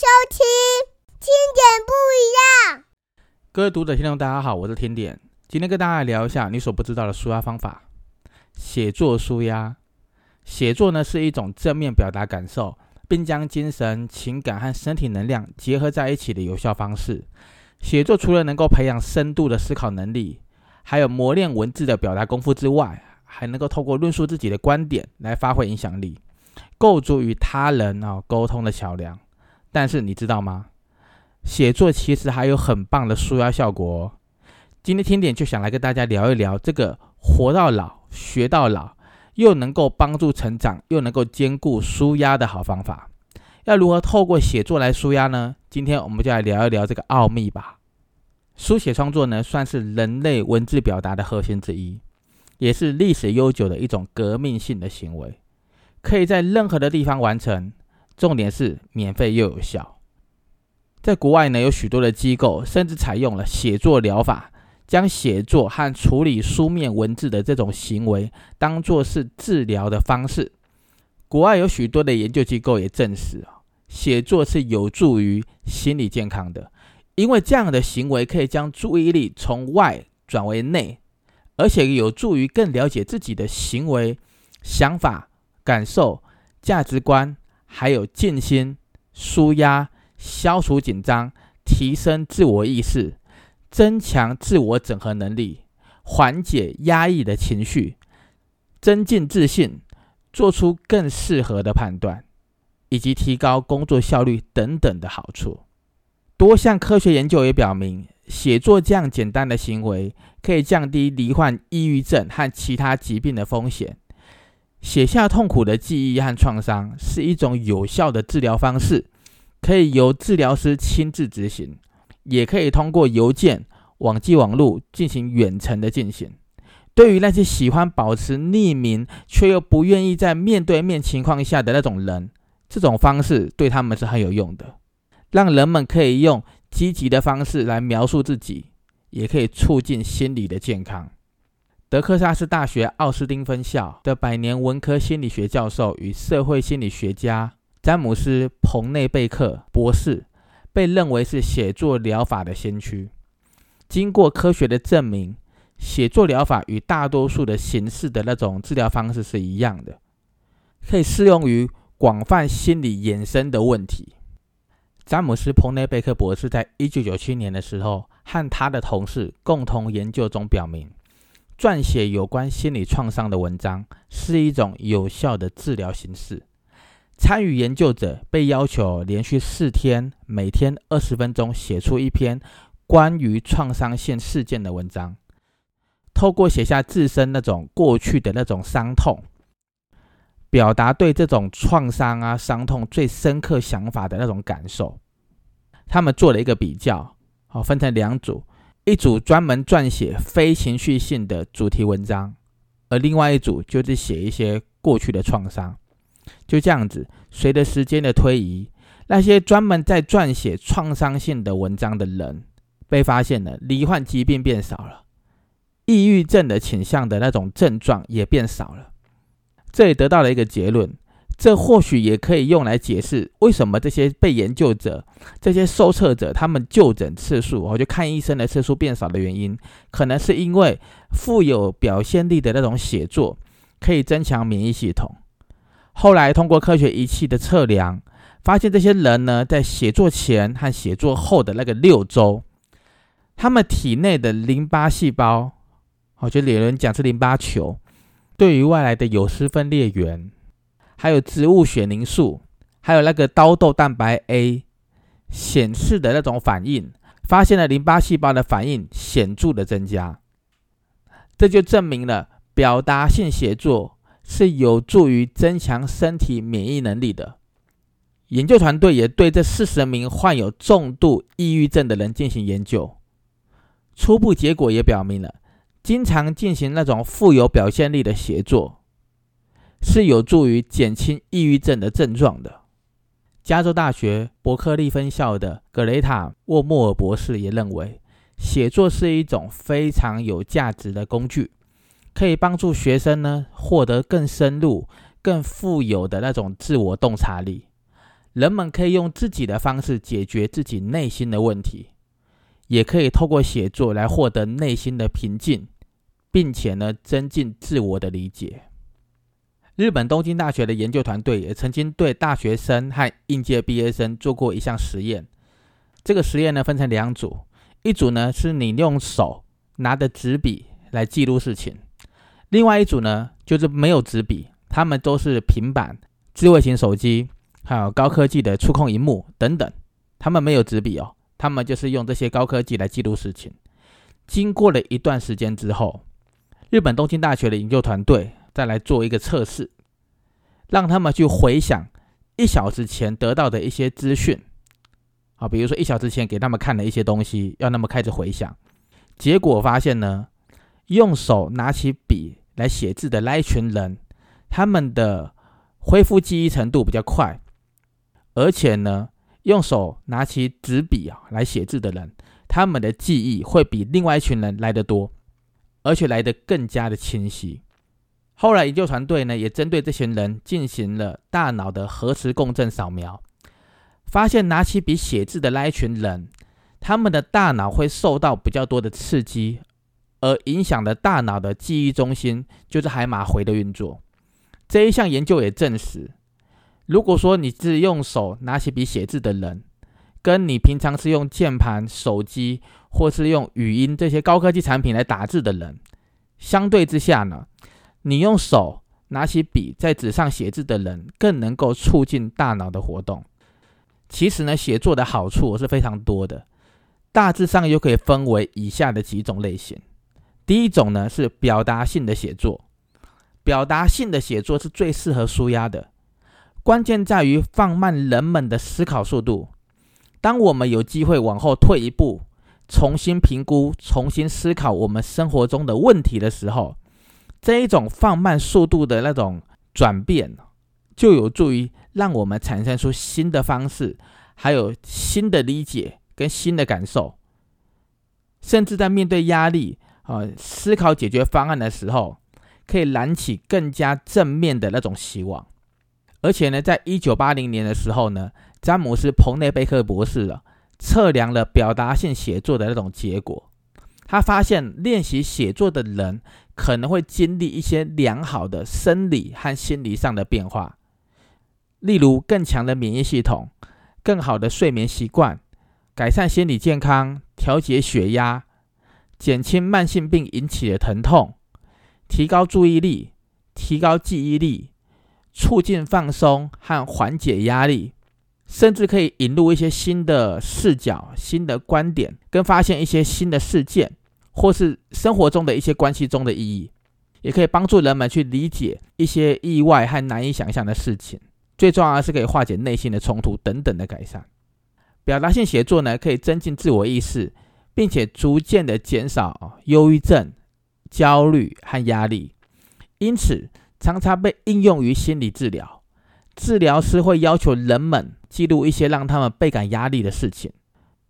收听听点不一样。各位读者、听众，大家好，我是天点。今天跟大家来聊一下你所不知道的舒压方法——写作舒压。写作呢是一种正面表达感受，并将精神、情感和身体能量结合在一起的有效方式。写作除了能够培养深度的思考能力，还有磨练文字的表达功夫之外，还能够透过论述自己的观点来发挥影响力，构筑与他人啊沟通的桥梁。但是你知道吗？写作其实还有很棒的舒压效果。今天听点就想来跟大家聊一聊这个活到老学到老，又能够帮助成长，又能够兼顾舒压的好方法。要如何透过写作来舒压呢？今天我们就来聊一聊这个奥秘吧。书写创作呢，算是人类文字表达的核心之一，也是历史悠久的一种革命性的行为，可以在任何的地方完成。重点是免费又有效。在国外呢，有许多的机构甚至采用了写作疗法，将写作和处理书面文字的这种行为当做是治疗的方式。国外有许多的研究机构也证实啊，写作是有助于心理健康的，因为这样的行为可以将注意力从外转为内，而且有助于更了解自己的行为、想法、感受、价值观。还有静心、舒压、消除紧张、提升自我意识、增强自我整合能力、缓解压抑的情绪、增进自信、做出更适合的判断，以及提高工作效率等等的好处。多项科学研究也表明，写作这样简单的行为可以降低罹患抑郁症和其他疾病的风险。写下痛苦的记忆和创伤是一种有效的治疗方式，可以由治疗师亲自执行，也可以通过邮件、网际网络进行远程的进行。对于那些喜欢保持匿名却又不愿意在面对面情况下的那种人，这种方式对他们是很有用的，让人们可以用积极的方式来描述自己，也可以促进心理的健康。德克萨斯大学奥斯汀分校的百年文科心理学教授与社会心理学家詹姆斯·彭内贝克博士，被认为是写作疗法的先驱。经过科学的证明，写作疗法与大多数的形式的那种治疗方式是一样的，可以适用于广泛心理衍生的问题。詹姆斯·彭内贝克博士在一九九七年的时候，和他的同事共同研究中表明。撰写有关心理创伤的文章是一种有效的治疗形式。参与研究者被要求连续四天，每天二十分钟，写出一篇关于创伤性事件的文章。透过写下自身那种过去的那种伤痛，表达对这种创伤啊伤痛最深刻想法的那种感受。他们做了一个比较，好，分成两组。一组专门撰写非情绪性的主题文章，而另外一组就是写一些过去的创伤。就这样子，随着时间的推移，那些专门在撰写创伤性的文章的人，被发现了罹患疾病变少了，抑郁症的倾向的那种症状也变少了。这也得到了一个结论。这或许也可以用来解释为什么这些被研究者、这些受测者他们就诊次数，我就看医生的次数变少的原因，可能是因为富有表现力的那种写作可以增强免疫系统。后来通过科学仪器的测量，发现这些人呢，在写作前和写作后的那个六周，他们体内的淋巴细胞，我觉得有人讲是淋巴球，对于外来的有丝分裂源。还有植物血凝素，还有那个刀豆蛋白 A 显示的那种反应，发现了淋巴细胞的反应显著的增加，这就证明了表达性写作是有助于增强身体免疫能力的。研究团队也对这四十名患有重度抑郁症的人进行研究，初步结果也表明了，经常进行那种富有表现力的写作。是有助于减轻抑郁症的症状的。加州大学伯克利分校的格雷塔·沃莫尔博士也认为，写作是一种非常有价值的工具，可以帮助学生呢获得更深入、更富有的那种自我洞察力，人们可以用自己的方式解决自己内心的问题，也可以透过写作来获得内心的平静，并且呢，增进自我的理解。日本东京大学的研究团队也曾经对大学生和应届毕业生做过一项实验。这个实验呢，分成两组，一组呢是你用手拿着纸笔来记录事情，另外一组呢就是没有纸笔，他们都是平板、智慧型手机，还有高科技的触控荧幕等等，他们没有纸笔哦，他们就是用这些高科技来记录事情。经过了一段时间之后，日本东京大学的研究团队。再来做一个测试，让他们去回想一小时前得到的一些资讯，啊，比如说一小时前给他们看的一些东西，要他们开始回想。结果发现呢，用手拿起笔来写字的那一群人，他们的恢复记忆程度比较快，而且呢，用手拿起纸笔啊来写字的人，他们的记忆会比另外一群人来得多，而且来得更加的清晰。后来研究团队呢，也针对这群人进行了大脑的核磁共振扫描，发现拿起笔写字的那一群人，他们的大脑会受到比较多的刺激，而影响了大脑的记忆中心，就是海马回的运作。这一项研究也证实，如果说你是用手拿起笔写字的人，跟你平常是用键盘、手机或是用语音这些高科技产品来打字的人，相对之下呢？你用手拿起笔在纸上写字的人，更能够促进大脑的活动。其实呢，写作的好处是非常多的，大致上又可以分为以下的几种类型。第一种呢是表达性的写作，表达性的写作是最适合舒压的，关键在于放慢人们的思考速度。当我们有机会往后退一步，重新评估、重新思考我们生活中的问题的时候，这一种放慢速度的那种转变，就有助于让我们产生出新的方式，还有新的理解跟新的感受，甚至在面对压力啊，思考解决方案的时候，可以燃起更加正面的那种希望。而且呢，在一九八零年的时候呢，詹姆斯·彭内贝克博士啊，测量了表达性写作的那种结果。他发现练习写作的人可能会经历一些良好的生理和心理上的变化，例如更强的免疫系统、更好的睡眠习惯、改善心理健康、调节血压、减轻慢性病引起的疼痛、提高注意力、提高记忆力、促进放松和缓解压力。甚至可以引入一些新的视角、新的观点，跟发现一些新的事件，或是生活中的一些关系中的意义，也可以帮助人们去理解一些意外和难以想象的事情。最重要的是可以化解内心的冲突等等的改善。表达性写作呢，可以增进自我意识，并且逐渐的减少忧郁症、焦虑和压力，因此常常被应用于心理治疗。治疗师会要求人们记录一些让他们倍感压力的事情，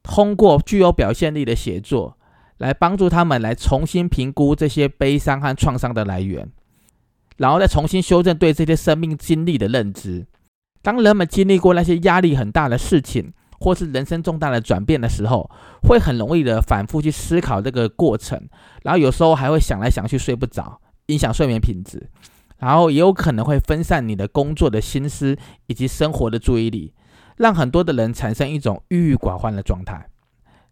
通过具有表现力的写作来帮助他们来重新评估这些悲伤和创伤的来源，然后再重新修正对这些生命经历的认知。当人们经历过那些压力很大的事情，或是人生重大的转变的时候，会很容易的反复去思考这个过程，然后有时候还会想来想去睡不着，影响睡眠品质。然后也有可能会分散你的工作的心思以及生活的注意力，让很多的人产生一种郁郁寡欢的状态。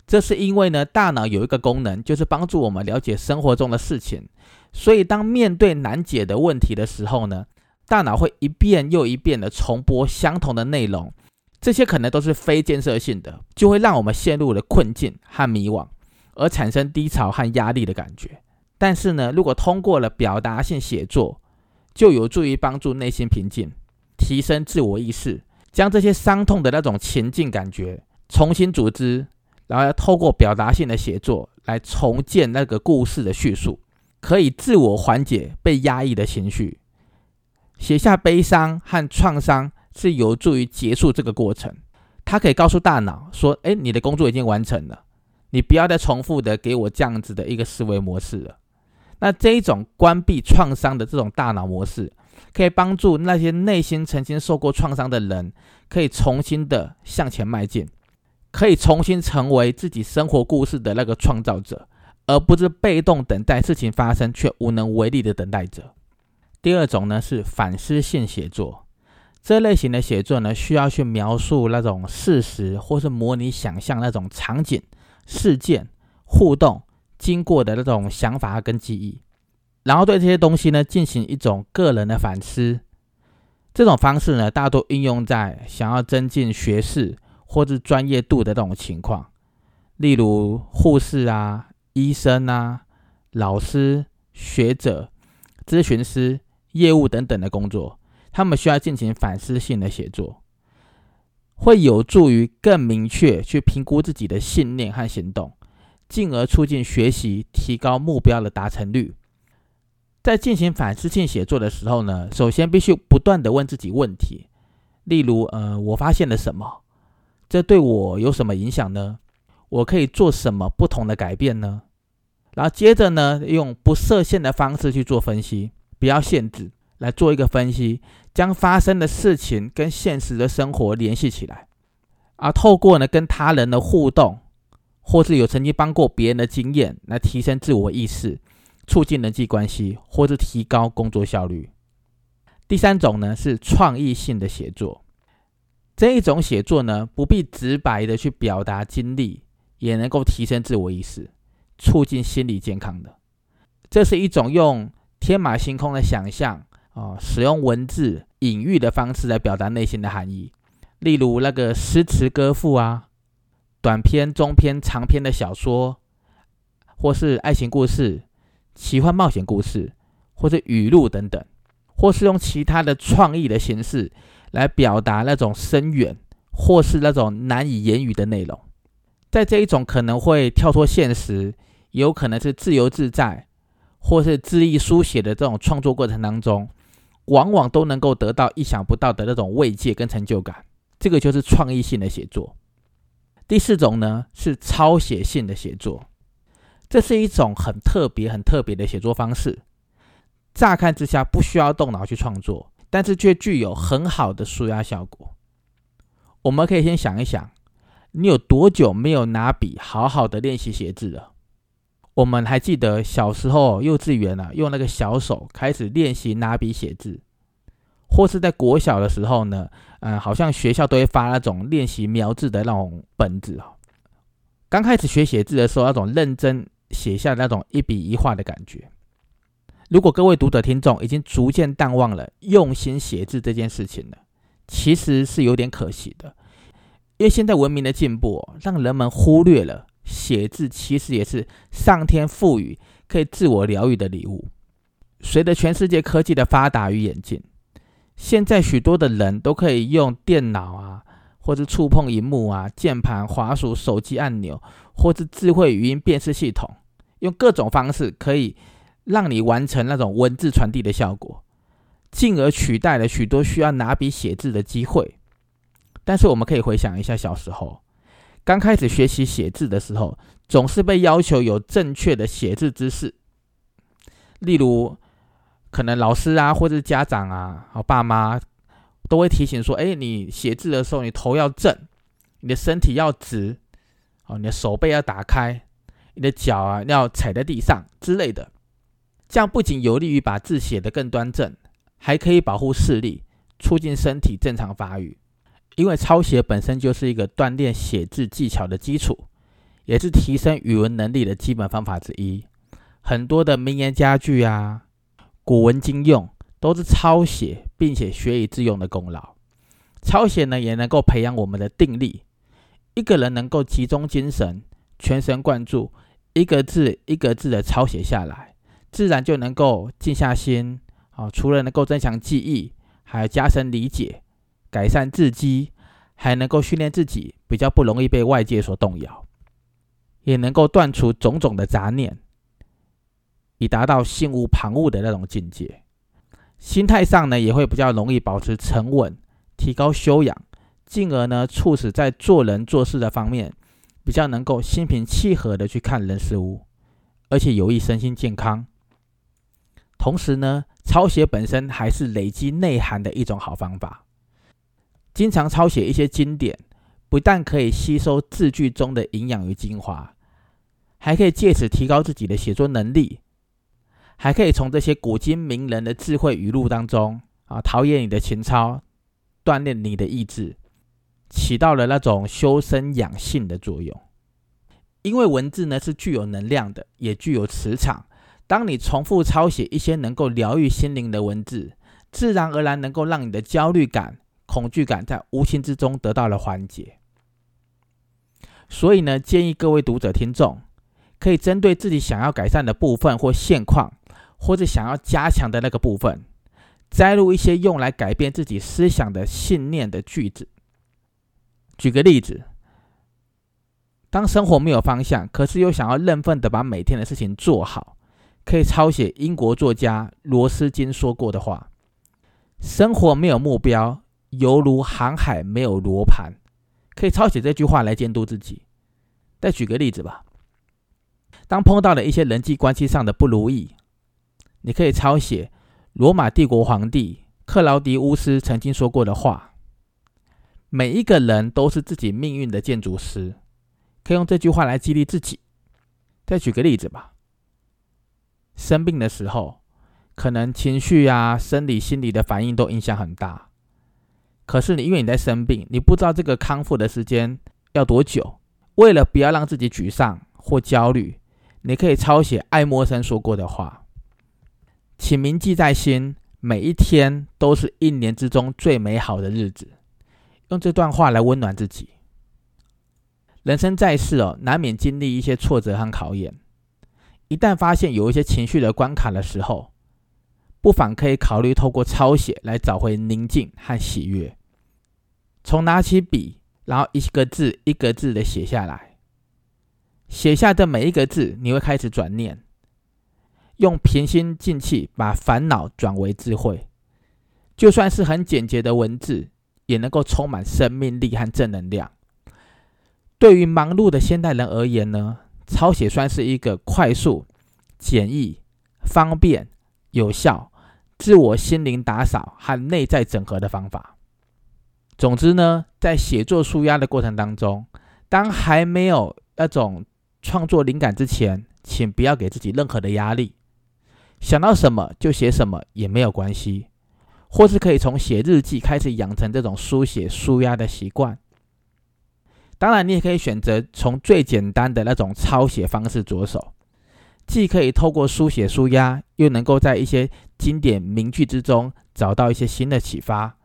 这是因为呢，大脑有一个功能，就是帮助我们了解生活中的事情。所以当面对难解的问题的时候呢，大脑会一遍又一遍的重播相同的内容。这些可能都是非建设性的，就会让我们陷入了困境和迷惘，而产生低潮和压力的感觉。但是呢，如果通过了表达性写作，就有助于帮助内心平静，提升自我意识，将这些伤痛的那种情境感觉重新组织，然后要透过表达性的写作来重建那个故事的叙述，可以自我缓解被压抑的情绪。写下悲伤和创伤是有助于结束这个过程，它可以告诉大脑说：“哎，你的工作已经完成了，你不要再重复的给我这样子的一个思维模式了。”那这一种关闭创伤的这种大脑模式，可以帮助那些内心曾经受过创伤的人，可以重新的向前迈进，可以重新成为自己生活故事的那个创造者，而不是被动等待事情发生却无能为力的等待者。第二种呢是反思性写作，这类型的写作呢需要去描述那种事实，或是模拟想象那种场景、事件、互动、经过的那种想法跟记忆。然后对这些东西呢进行一种个人的反思，这种方式呢大多应用在想要增进学识或者专业度的这种情况，例如护士啊、医生啊、老师、学者、咨询师、业务等等的工作，他们需要进行反思性的写作，会有助于更明确去评估自己的信念和行动，进而促进学习，提高目标的达成率。在进行反思性写作的时候呢，首先必须不断的问自己问题，例如，呃，我发现了什么？这对我有什么影响呢？我可以做什么不同的改变呢？然后接着呢，用不设限的方式去做分析，不要限制，来做一个分析，将发生的事情跟现实的生活联系起来，而透过呢跟他人的互动，或是有曾经帮过别人的经验，来提升自我意识。促进人际关系，或是提高工作效率。第三种呢是创意性的写作，这一种写作呢不必直白的去表达经历，也能够提升自我意识，促进心理健康的。这是一种用天马行空的想象啊，使用文字隐喻的方式来表达内心的含义。例如那个诗词歌赋啊，短篇、中篇、长篇的小说，或是爱情故事。奇幻冒险故事，或者语录等等，或是用其他的创意的形式来表达那种深远，或是那种难以言语的内容。在这一种可能会跳脱现实，也有可能是自由自在，或是恣意书写的这种创作过程当中，往往都能够得到意想不到的那种慰藉跟成就感。这个就是创意性的写作。第四种呢，是抄写性的写作。这是一种很特别、很特别的写作方式。乍看之下不需要动脑去创作，但是却具有很好的舒压效果。我们可以先想一想，你有多久没有拿笔好好的练习写字了？我们还记得小时候幼稚园啊，用那个小手开始练习拿笔写字，或是在国小的时候呢，嗯，好像学校都会发那种练习描字的那种本子啊。刚开始学写字的时候，那种认真。写下那种一笔一画的感觉。如果各位读者听众已经逐渐淡忘了用心写字这件事情了，其实是有点可惜的。因为现在文明的进步，让人们忽略了写字其实也是上天赋予可以自我疗愈的礼物。随着全世界科技的发达与演进，现在许多的人都可以用电脑啊，或者触碰荧幕啊、键盘、滑鼠、手机按钮。或是智慧语音辨识系统，用各种方式可以让你完成那种文字传递的效果，进而取代了许多需要拿笔写字的机会。但是我们可以回想一下小时候，刚开始学习写字的时候，总是被要求有正确的写字姿势，例如可能老师啊，或者是家长啊，好爸妈都会提醒说：“哎，你写字的时候，你头要正，你的身体要直。”哦，你的手背要打开，你的脚啊要踩在地上之类的，这样不仅有利于把字写得更端正，还可以保护视力，促进身体正常发育。因为抄写本身就是一个锻炼写字技巧的基础，也是提升语文能力的基本方法之一。很多的名言佳句啊、古文今用，都是抄写并且学以致用的功劳。抄写呢，也能够培养我们的定力。一个人能够集中精神、全神贯注，一个字一个字的抄写下来，自然就能够静下心。啊，除了能够增强记忆，还加深理解、改善自己，还能够训练自己比较不容易被外界所动摇，也能够断除种种的杂念，以达到心无旁骛的那种境界。心态上呢，也会比较容易保持沉稳，提高修养。进而呢，促使在做人做事的方面，比较能够心平气和的去看人事物，而且有益身心健康。同时呢，抄写本身还是累积内涵的一种好方法。经常抄写一些经典，不但可以吸收字句中的营养与精华，还可以借此提高自己的写作能力，还可以从这些古今名人的智慧语录当中啊，陶冶你的情操，锻炼你的意志，起到了那种修身养性的作用。因为文字呢是具有能量的，也具有磁场。当你重复抄写一些能够疗愈心灵的文字，自然而然能够让你的焦虑感、恐惧感在无形之中得到了缓解。所以呢，建议各位读者听众，可以针对自己想要改善的部分或现况，或者想要加强的那个部分，摘录一些用来改变自己思想的信念的句子。举个例子，当生活没有方向，可是又想要认份的把每天的事情做好。可以抄写英国作家罗斯金说过的话：“生活没有目标，犹如航海没有罗盘。”可以抄写这句话来监督自己。再举个例子吧，当碰到了一些人际关系上的不如意，你可以抄写罗马帝国皇帝克劳迪乌斯曾经说过的话：“每一个人都是自己命运的建筑师。”可以用这句话来激励自己。再举个例子吧。生病的时候，可能情绪啊、生理、心理的反应都影响很大。可是你因为你在生病，你不知道这个康复的时间要多久。为了不要让自己沮丧或焦虑，你可以抄写爱默生说过的话，请铭记在心。每一天都是一年之中最美好的日子，用这段话来温暖自己。人生在世哦，难免经历一些挫折和考验。一旦发现有一些情绪的关卡的时候，不妨可以考虑透过抄写来找回宁静和喜悦。从拿起笔，然后一个字一个字的写下来，写下的每一个字，你会开始转念，用平心静气把烦恼转为智慧。就算是很简洁的文字，也能够充满生命力和正能量。对于忙碌的现代人而言呢？抄写算是一个快速、简易、方便、有效、自我心灵打扫和内在整合的方法。总之呢，在写作舒压的过程当中，当还没有那种创作灵感之前，请不要给自己任何的压力，想到什么就写什么也没有关系，或是可以从写日记开始养成这种书写舒压的习惯。当然，你也可以选择从最简单的那种抄写方式着手，既可以透过书写书压，又能够在一些经典名句之中找到一些新的启发，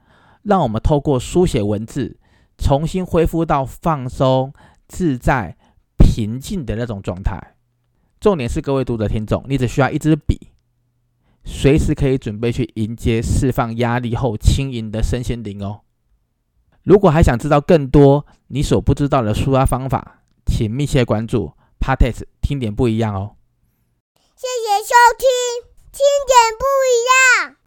让我们透过书写文字，重新恢复到放松、自在、平静的那种状态。重点是，各位读者听众，你只需要一支笔，随时可以准备去迎接释放压力后轻盈的身心灵哦。如果还想知道更多你所不知道的舒压方法，请密切关注 Partes 听点不一样哦。谢谢收听，听点不一样。